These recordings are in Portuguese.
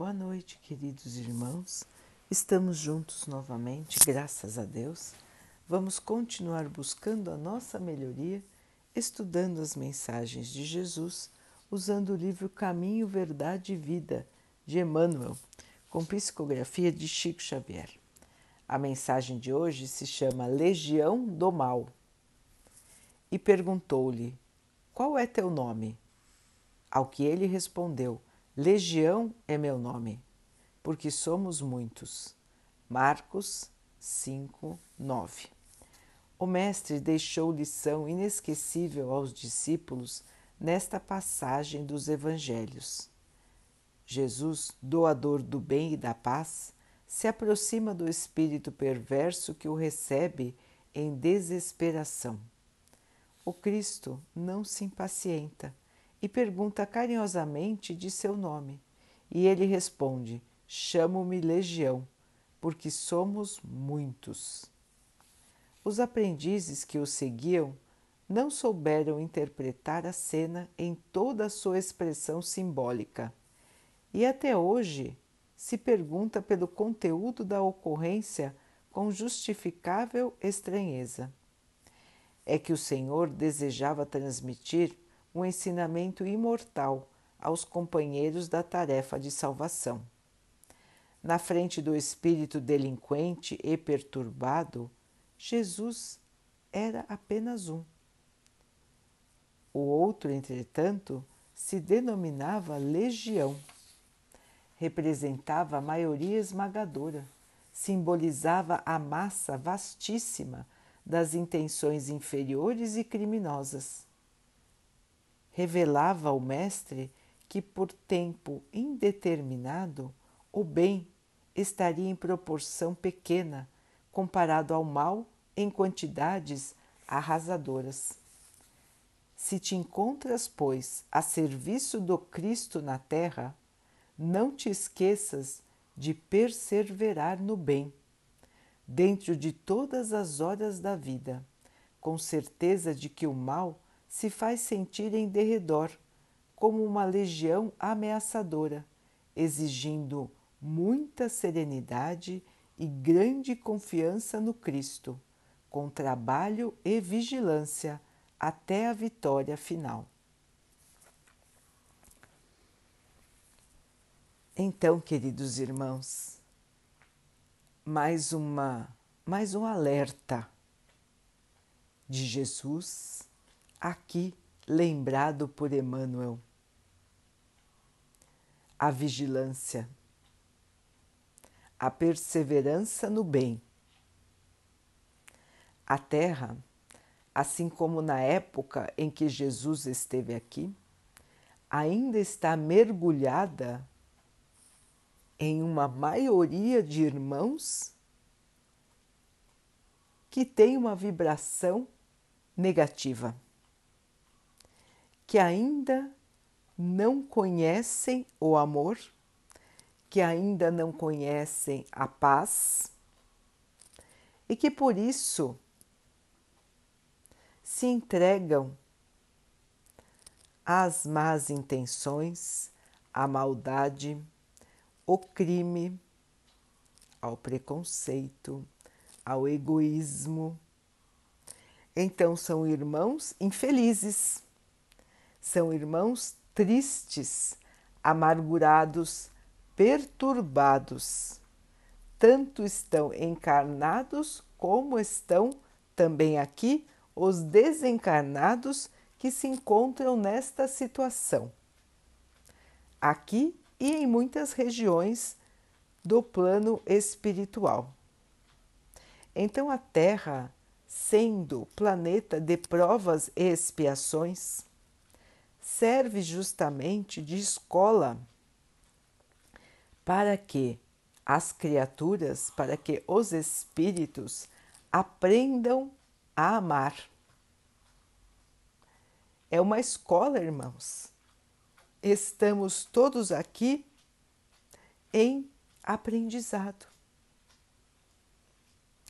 Boa noite, queridos irmãos. Estamos juntos novamente, graças a Deus. Vamos continuar buscando a nossa melhoria, estudando as mensagens de Jesus, usando o livro Caminho, Verdade e Vida, de Emmanuel, com psicografia de Chico Xavier. A mensagem de hoje se chama Legião do Mal. E perguntou-lhe: Qual é teu nome? Ao que ele respondeu: Legião é meu nome, porque somos muitos. Marcos 5, 9. O Mestre deixou lição inesquecível aos discípulos nesta passagem dos Evangelhos. Jesus, doador do bem e da paz, se aproxima do espírito perverso que o recebe em desesperação. O Cristo não se impacienta e pergunta carinhosamente de seu nome. E ele responde: Chamo-me Legião, porque somos muitos. Os aprendizes que o seguiam não souberam interpretar a cena em toda a sua expressão simbólica. E até hoje se pergunta pelo conteúdo da ocorrência com justificável estranheza. É que o Senhor desejava transmitir um ensinamento imortal aos companheiros da tarefa de salvação. Na frente do espírito delinquente e perturbado, Jesus era apenas um. O outro, entretanto, se denominava legião. Representava a maioria esmagadora, simbolizava a massa vastíssima das intenções inferiores e criminosas revelava ao Mestre que, por tempo indeterminado, o bem estaria em proporção pequena comparado ao mal em quantidades arrasadoras. Se te encontras, pois, a serviço do Cristo na terra, não te esqueças de perseverar no bem, dentro de todas as horas da vida, com certeza de que o mal se faz sentir em derredor, como uma legião ameaçadora, exigindo muita serenidade e grande confiança no Cristo, com trabalho e vigilância até a vitória final. Então, queridos irmãos, mais uma mais um alerta de Jesus aqui lembrado por Emmanuel. A vigilância, a perseverança no bem. A terra, assim como na época em que Jesus esteve aqui, ainda está mergulhada em uma maioria de irmãos que tem uma vibração negativa que ainda não conhecem o amor, que ainda não conhecem a paz e que por isso se entregam às más intenções, à maldade, ao crime, ao preconceito, ao egoísmo. Então são irmãos infelizes são irmãos tristes, amargurados, perturbados. Tanto estão encarnados como estão também aqui os desencarnados que se encontram nesta situação. Aqui e em muitas regiões do plano espiritual. Então, a Terra, sendo planeta de provas e expiações, serve justamente de escola para que as criaturas, para que os espíritos aprendam a amar. É uma escola, irmãos. Estamos todos aqui em aprendizado.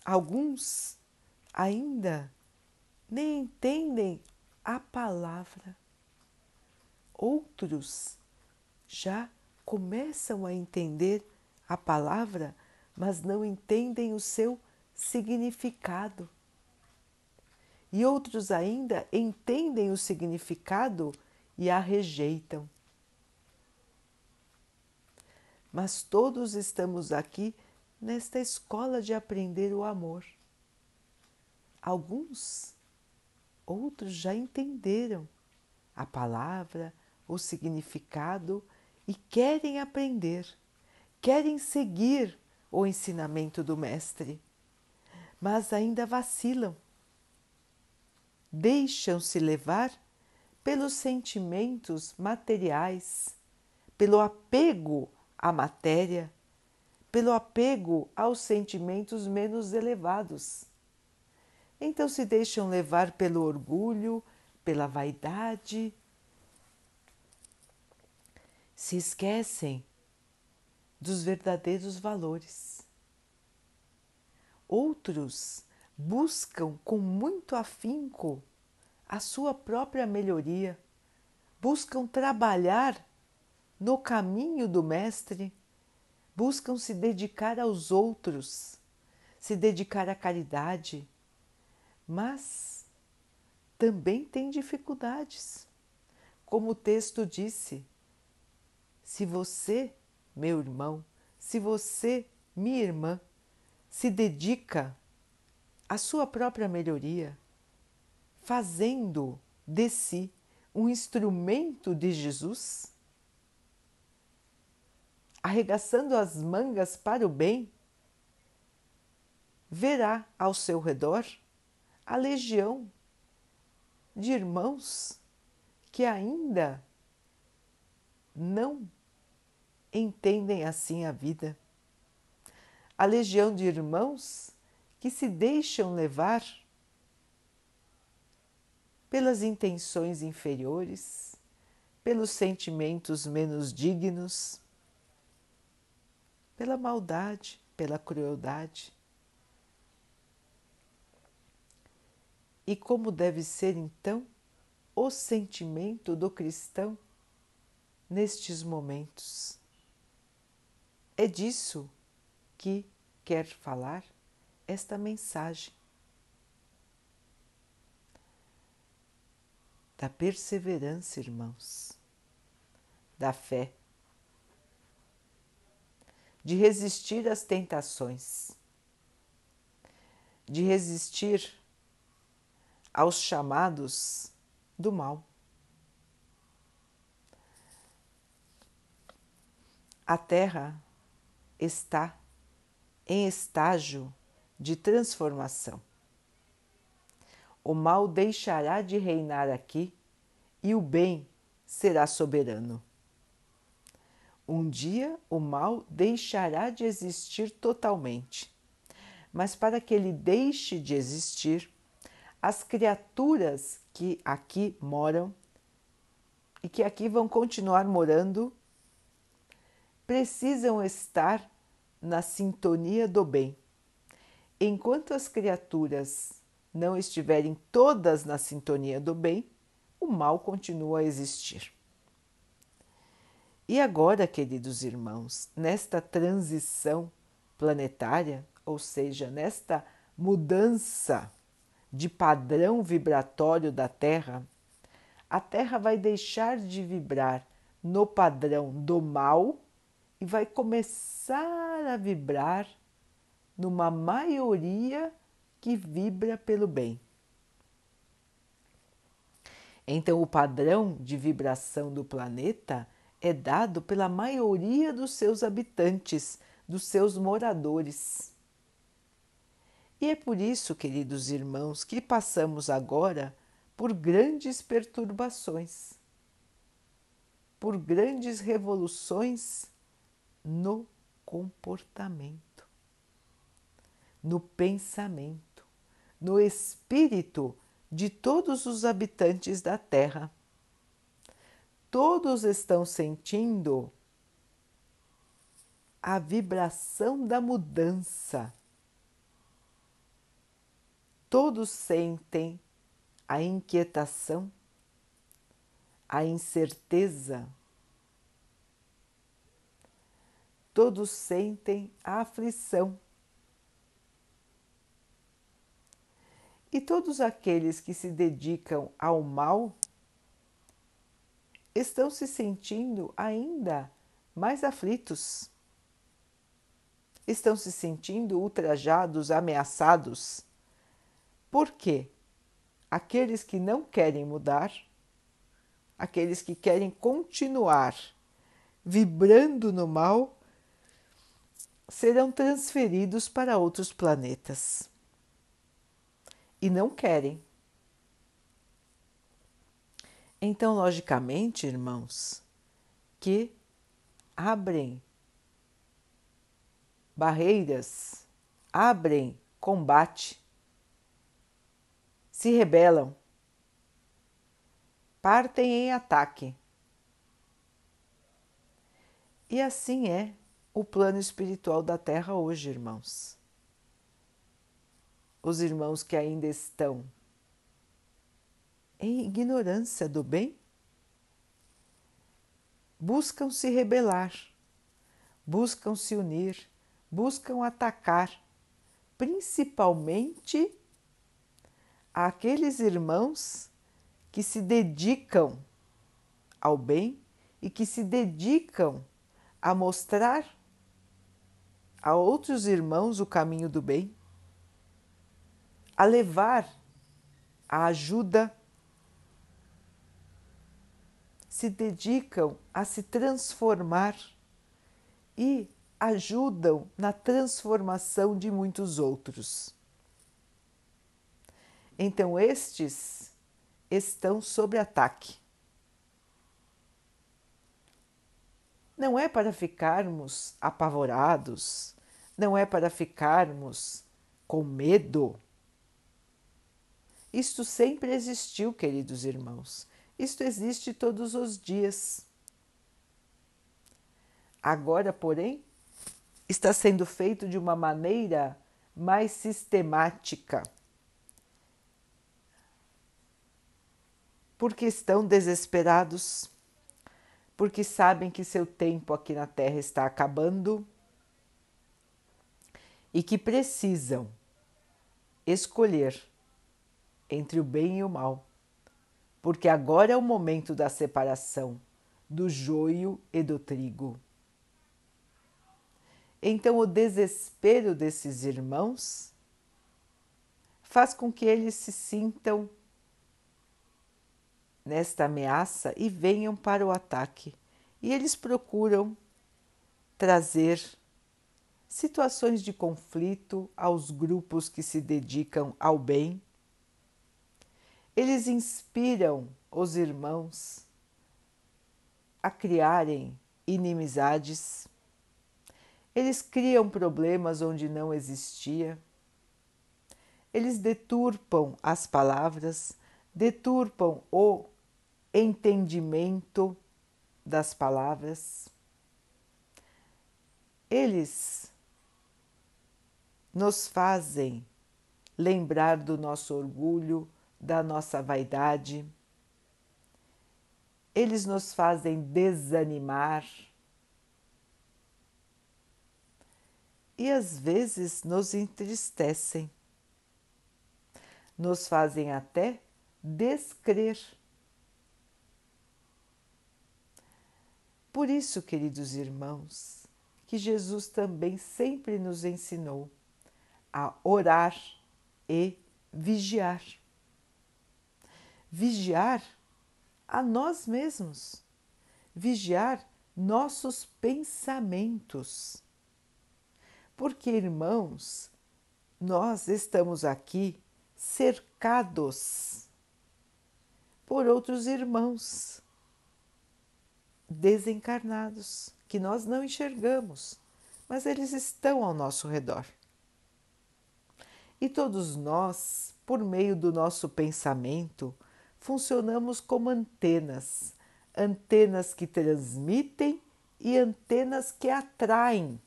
Alguns ainda nem entendem a palavra outros já começam a entender a palavra, mas não entendem o seu significado. E outros ainda entendem o significado e a rejeitam. Mas todos estamos aqui nesta escola de aprender o amor. Alguns, outros já entenderam a palavra, o significado e querem aprender, querem seguir o ensinamento do Mestre, mas ainda vacilam. Deixam-se levar pelos sentimentos materiais, pelo apego à matéria, pelo apego aos sentimentos menos elevados. Então se deixam levar pelo orgulho, pela vaidade, se esquecem dos verdadeiros valores. Outros buscam com muito afinco a sua própria melhoria, buscam trabalhar no caminho do Mestre, buscam se dedicar aos outros, se dedicar à caridade, mas também têm dificuldades. Como o texto disse, se você, meu irmão, se você, minha irmã, se dedica à sua própria melhoria, fazendo de si um instrumento de Jesus, arregaçando as mangas para o bem, verá ao seu redor a legião de irmãos que ainda não entendem assim a vida. A legião de irmãos que se deixam levar pelas intenções inferiores, pelos sentimentos menos dignos, pela maldade, pela crueldade. E como deve ser então o sentimento do cristão nestes momentos? É disso que quer falar esta mensagem. da perseverança, irmãos, da fé, de resistir às tentações, de resistir aos chamados do mal. A Terra está em estágio de transformação o mal deixará de reinar aqui e o bem será soberano. Um dia o mal deixará de existir totalmente, mas para que ele deixe de existir, as criaturas que aqui moram e que aqui vão continuar morando precisam estar na sintonia do bem. Enquanto as criaturas não estiverem todas na sintonia do bem, o mal continua a existir. E agora, queridos irmãos, nesta transição planetária, ou seja, nesta mudança de padrão vibratório da Terra, a Terra vai deixar de vibrar no padrão do mal e vai começar a vibrar numa maioria que vibra pelo bem. Então, o padrão de vibração do planeta é dado pela maioria dos seus habitantes, dos seus moradores. E é por isso, queridos irmãos, que passamos agora por grandes perturbações, por grandes revoluções no comportamento, no pensamento no espírito de todos os habitantes da Terra. Todos estão sentindo a vibração da mudança. Todos sentem a inquietação, a incerteza, todos sentem a aflição. E todos aqueles que se dedicam ao mal estão se sentindo ainda mais aflitos. Estão se sentindo ultrajados, ameaçados. Por quê? Aqueles que não querem mudar, aqueles que querem continuar vibrando no mal, serão transferidos para outros planetas. E não querem. Então, logicamente, irmãos, que abrem barreiras, abrem combate, se rebelam, partem em ataque. E assim é o plano espiritual da Terra hoje, irmãos. Os irmãos que ainda estão em ignorância do bem buscam se rebelar, buscam se unir, buscam atacar, principalmente aqueles irmãos que se dedicam ao bem e que se dedicam a mostrar a outros irmãos o caminho do bem, a levar a ajuda, se dedicam a se transformar e ajudam na transformação de muitos outros. Então, estes estão sob ataque. Não é para ficarmos apavorados, não é para ficarmos com medo. Isto sempre existiu, queridos irmãos. Isto existe todos os dias. Agora, porém, está sendo feito de uma maneira mais sistemática. Porque estão desesperados porque sabem que seu tempo aqui na Terra está acabando e que precisam escolher entre o bem e o mal, porque agora é o momento da separação do joio e do trigo. Então, o desespero desses irmãos faz com que eles se sintam nesta ameaça e venham para o ataque. E eles procuram trazer situações de conflito aos grupos que se dedicam ao bem. Eles inspiram os irmãos a criarem inimizades. Eles criam problemas onde não existia. Eles deturpam as palavras, deturpam o entendimento das palavras. Eles nos fazem lembrar do nosso orgulho, da nossa vaidade. Eles nos fazem desanimar. E às vezes nos entristecem, nos fazem até descrer Por isso, queridos irmãos, que Jesus também sempre nos ensinou a orar e vigiar. Vigiar a nós mesmos, vigiar nossos pensamentos. Porque, irmãos, nós estamos aqui cercados por outros irmãos desencarnados que nós não enxergamos, mas eles estão ao nosso redor. E todos nós, por meio do nosso pensamento, funcionamos como antenas, antenas que transmitem e antenas que atraem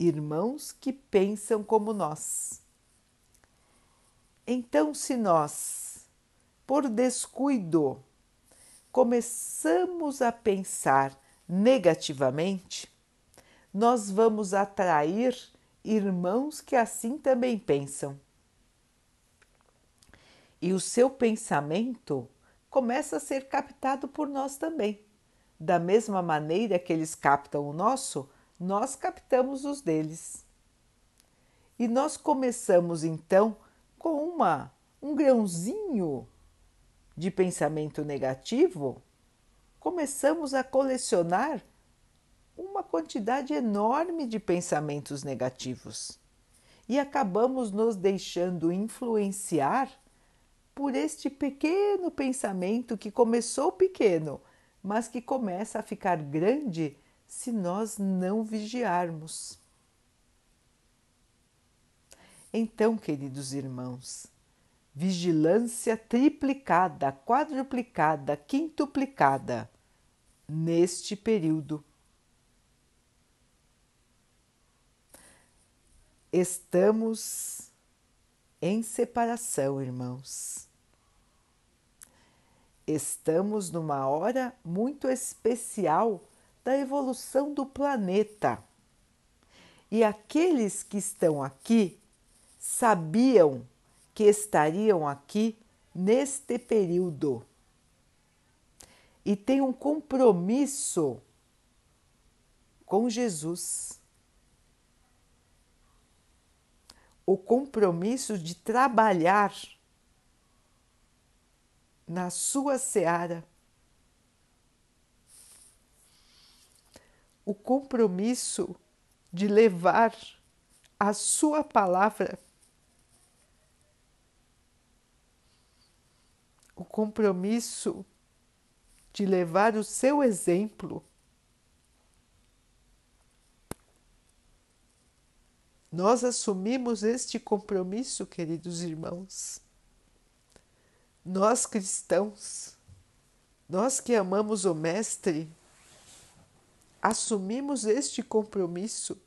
irmãos que pensam como nós. Então, se nós, por descuido, começamos a pensar negativamente, nós vamos atrair irmãos que assim também pensam. E o seu pensamento começa a ser captado por nós também. Da mesma maneira que eles captam o nosso, nós captamos os deles. E nós começamos então com uma um grãozinho de pensamento negativo, começamos a colecionar uma quantidade enorme de pensamentos negativos e acabamos nos deixando influenciar por este pequeno pensamento que começou pequeno, mas que começa a ficar grande se nós não vigiarmos. Então, queridos irmãos, vigilância triplicada, quadruplicada, quintuplicada neste período. Estamos em separação, irmãos. Estamos numa hora muito especial da evolução do planeta. E aqueles que estão aqui sabiam que estariam aqui neste período e têm um compromisso com Jesus. O compromisso de trabalhar na sua seara. O compromisso de levar a sua palavra o compromisso de levar o seu exemplo. Nós assumimos este compromisso, queridos irmãos. Nós cristãos, nós que amamos o Mestre, assumimos este compromisso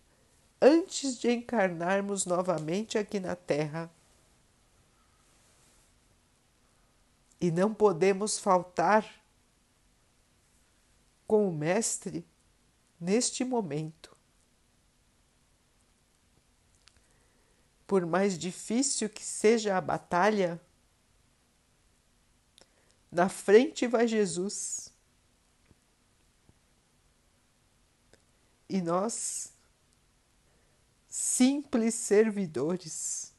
antes de encarnarmos novamente aqui na Terra. E não podemos faltar com o Mestre neste momento. Por mais difícil que seja a batalha, na frente vai Jesus. E nós, simples servidores,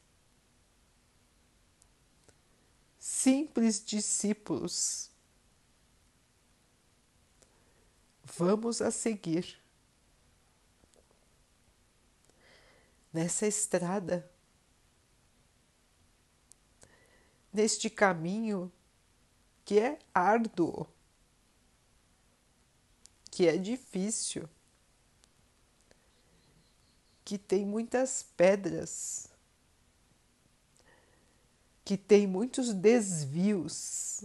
simples discípulos. Vamos a seguir nessa estrada, neste caminho que é árduo, que é difícil, que tem muitas pedras que tem muitos desvios.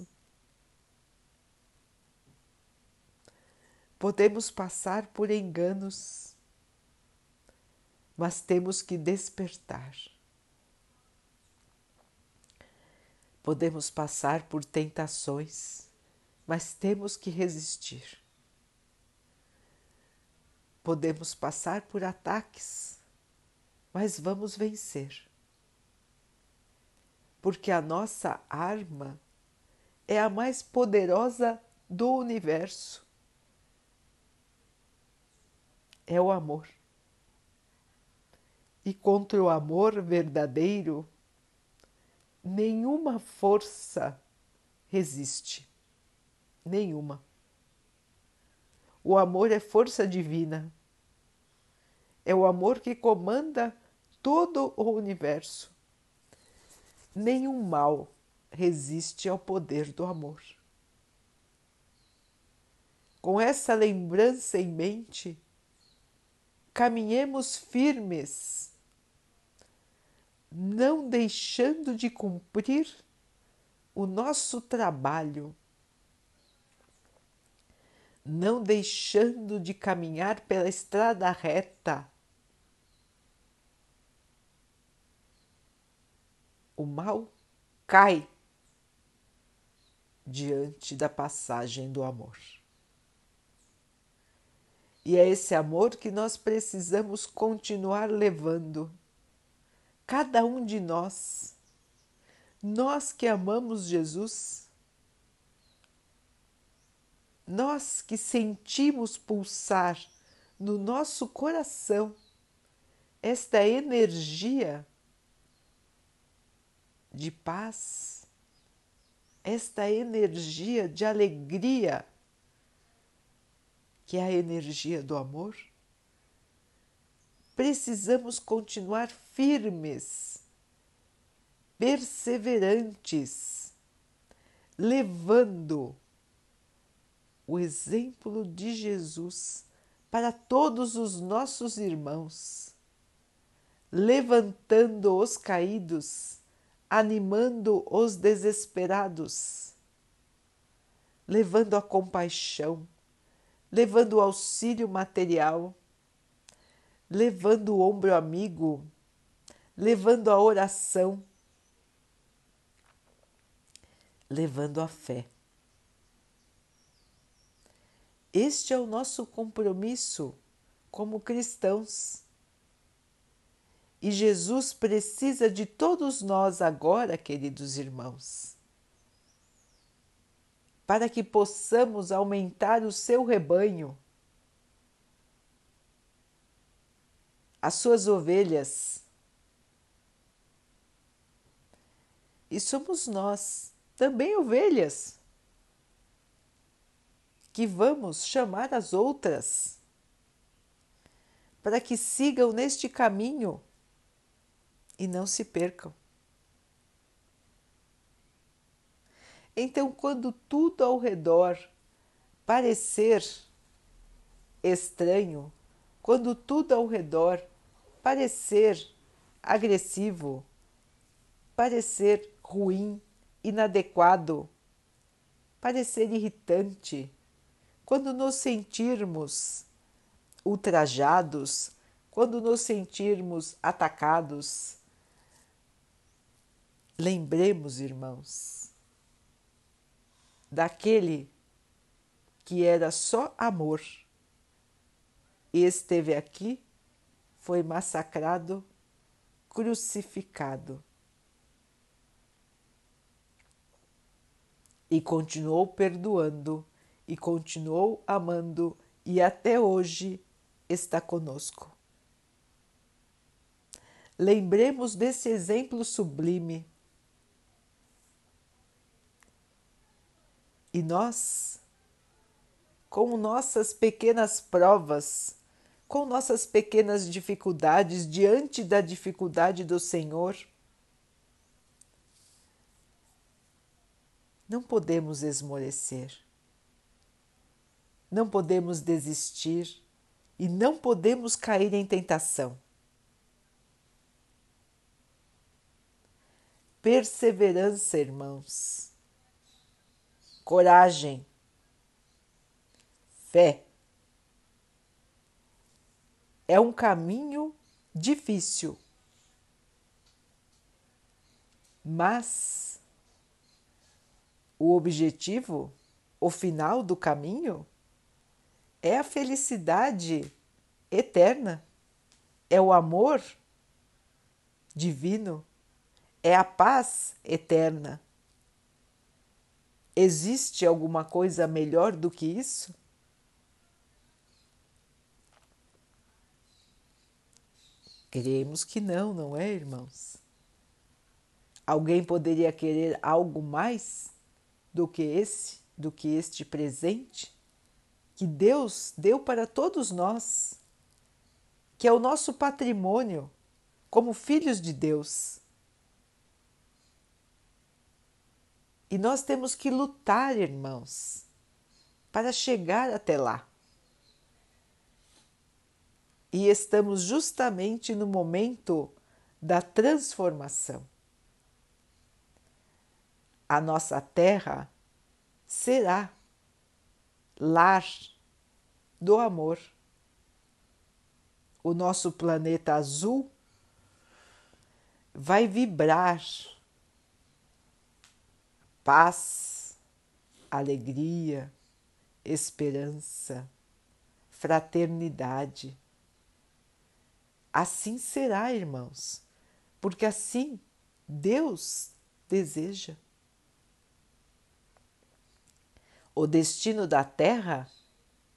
Podemos passar por enganos, mas temos que despertar. Podemos passar por tentações, mas temos que resistir. Podemos passar por ataques, mas vamos vencer porque a nossa arma é a mais poderosa do universo. É o amor. E contra o amor verdadeiro, nenhuma força resiste. Nenhuma. O amor é força divina. É o amor que comanda todo o universo nenhum mal resiste ao poder do amor. Com essa lembrança em mente, caminhemos firmes, não deixando de cumprir o nosso trabalho, não deixando de caminhar pela estrada reta o mal cai diante da passagem do amor. E é esse amor que nós precisamos continuar levando. Cada um de nós, nós que amamos Jesus, nós que sentimos pulsar no nosso coração esta energia de paz, esta energia de alegria, que é a energia do amor, precisamos continuar firmes, perseverantes, levando o exemplo de Jesus para todos os nossos irmãos, levantando os caídos, animando os desesperados, levando a compaixão, levando o auxílio material, levando o ombro amigo, levando a oração, levando a fé. Este é o nosso compromisso como cristãos. E Jesus precisa de todos nós agora, queridos irmãos, para que possamos aumentar o seu rebanho, as suas ovelhas. E somos nós também ovelhas que vamos chamar as outras para que sigam neste caminho e não se percam. Então, quando tudo ao redor parecer estranho, quando tudo ao redor parecer agressivo, parecer ruim, inadequado, parecer irritante, quando nos sentirmos ultrajados, quando nos sentirmos atacados, lembremos, irmãos, daquele que era só amor e esteve aqui, foi massacrado, crucificado. E continuou perdoando e continuou amando e até hoje está conosco. Lembremos desse exemplo sublime. E nós, com nossas pequenas provas, com nossas pequenas dificuldades diante da dificuldade do Senhor, não podemos esmorecer não podemos desistir e não podemos cair em tentação. Perseverança, irmãos, coragem, fé. É um caminho difícil, mas o objetivo, o final do caminho, é a felicidade eterna, é o amor divino, é a paz eterna. Existe alguma coisa melhor do que isso? Queremos que não, não é, irmãos? Alguém poderia querer algo mais do que esse, do que este presente? que Deus deu para todos nós, que é o nosso patrimônio como filhos de Deus. E nós temos que lutar, irmãos, para chegar até lá. E estamos justamente no momento da transformação. A nossa terra será lar do amor. O nosso planeta azul vai vibrar paz, alegria, esperança, fraternidade. Assim será, irmãos, porque assim Deus deseja. O destino da Terra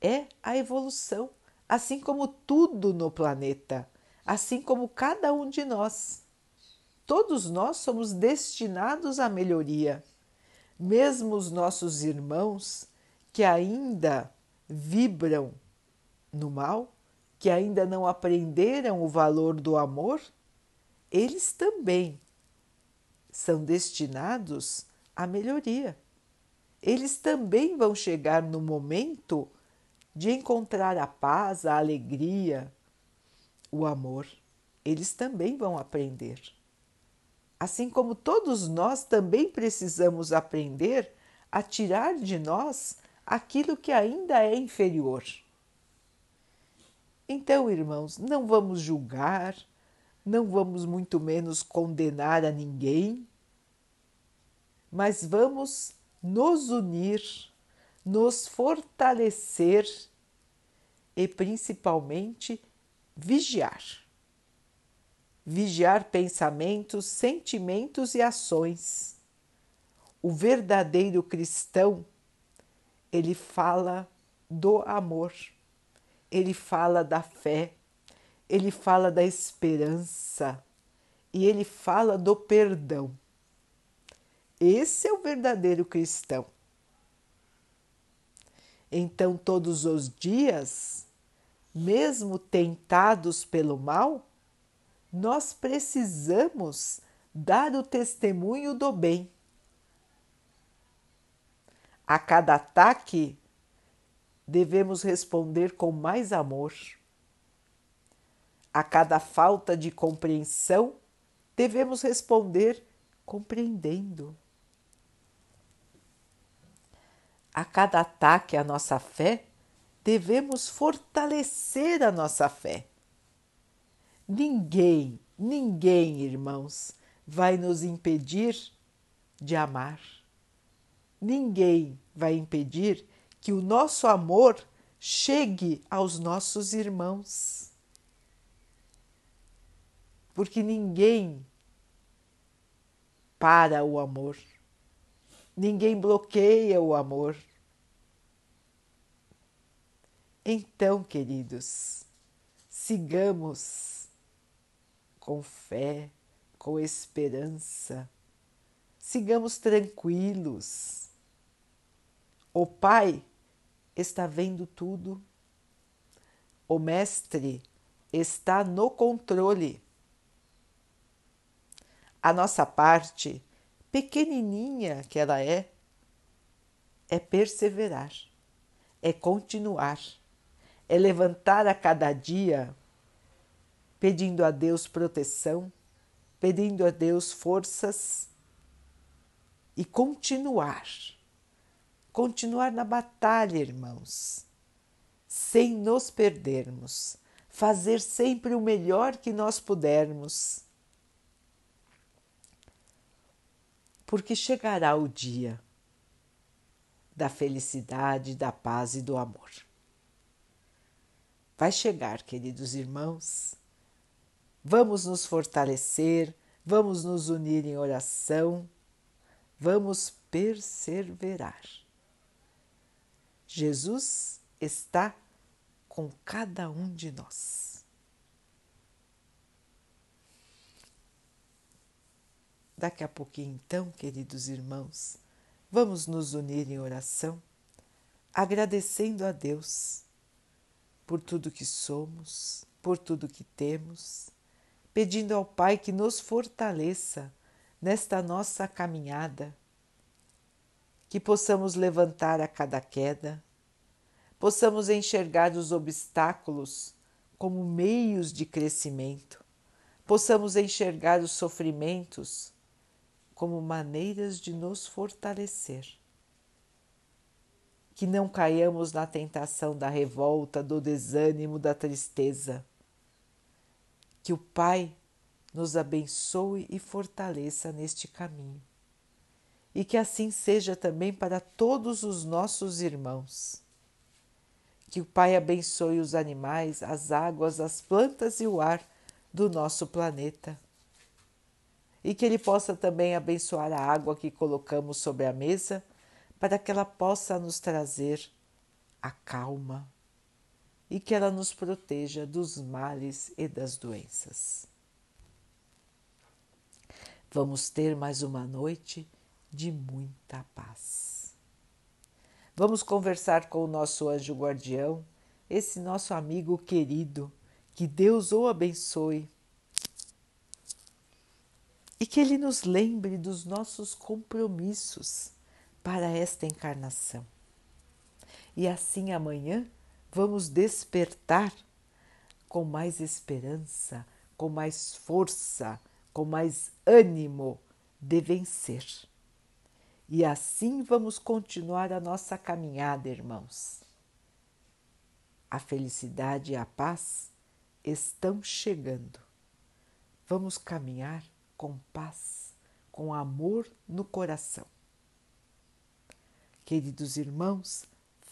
é a evolução, assim como tudo no planeta, assim como cada um de nós. Todos nós somos destinados à melhoria. Mesmo os nossos irmãos que ainda vibram no mal, que ainda não aprenderam o valor do amor, eles também são destinados à melhoria. Eles também vão chegar no momento de encontrar a paz, a alegria, o amor. Eles também vão aprender. Assim como todos nós também precisamos aprender a tirar de nós aquilo que ainda é inferior. Então, irmãos, não vamos julgar, não vamos muito menos condenar a ninguém, mas vamos nos unir, nos fortalecer e principalmente vigiar. Vigiar pensamentos, sentimentos e ações. O verdadeiro cristão, ele fala do amor ele fala da fé, ele fala da esperança e ele fala do perdão. Esse é o verdadeiro cristão. Então, todos os dias, mesmo tentados pelo mal, nós precisamos dar o testemunho do bem. A cada ataque, devemos responder com mais amor. A cada falta de compreensão, devemos responder compreendendo. A cada ataque à nossa fé, devemos fortalecer a nossa fé. Ninguém, ninguém, irmãos, vai nos impedir de amar. Ninguém vai impedir que o nosso amor chegue aos nossos irmãos. Porque ninguém para o amor, ninguém bloqueia o amor. Então, queridos, sigamos com fé, com esperança, sigamos tranquilos. O Pai está vendo tudo. O Mestre está no controle. A nossa parte, pequenininha que ela é, é perseverar, é continuar, é levantar a cada dia pedindo a Deus proteção, pedindo a Deus forças e continuar continuar na batalha, irmãos, sem nos perdermos, fazer sempre o melhor que nós pudermos. Porque chegará o dia da felicidade, da paz e do amor. Vai chegar, queridos irmãos. Vamos nos fortalecer, vamos nos unir em oração, vamos perseverar. Jesus está com cada um de nós. Daqui a pouquinho, então, queridos irmãos, vamos nos unir em oração, agradecendo a Deus por tudo que somos, por tudo que temos, pedindo ao Pai que nos fortaleça nesta nossa caminhada, que possamos levantar a cada queda, possamos enxergar os obstáculos como meios de crescimento, possamos enxergar os sofrimentos como maneiras de nos fortalecer. Que não caiamos na tentação da revolta, do desânimo, da tristeza. Que o Pai nos abençoe e fortaleça neste caminho. E que assim seja também para todos os nossos irmãos que o Pai abençoe os animais, as águas, as plantas e o ar do nosso planeta. E que Ele possa também abençoar a água que colocamos sobre a mesa, para que ela possa nos trazer a calma e que ela nos proteja dos males e das doenças. Vamos ter mais uma noite de muita paz. Vamos conversar com o nosso anjo guardião, esse nosso amigo querido, que Deus o abençoe e que ele nos lembre dos nossos compromissos para esta encarnação. E assim amanhã vamos despertar com mais esperança, com mais força, com mais ânimo de vencer. E assim vamos continuar a nossa caminhada, irmãos. A felicidade e a paz estão chegando. Vamos caminhar com paz, com amor no coração. Queridos irmãos,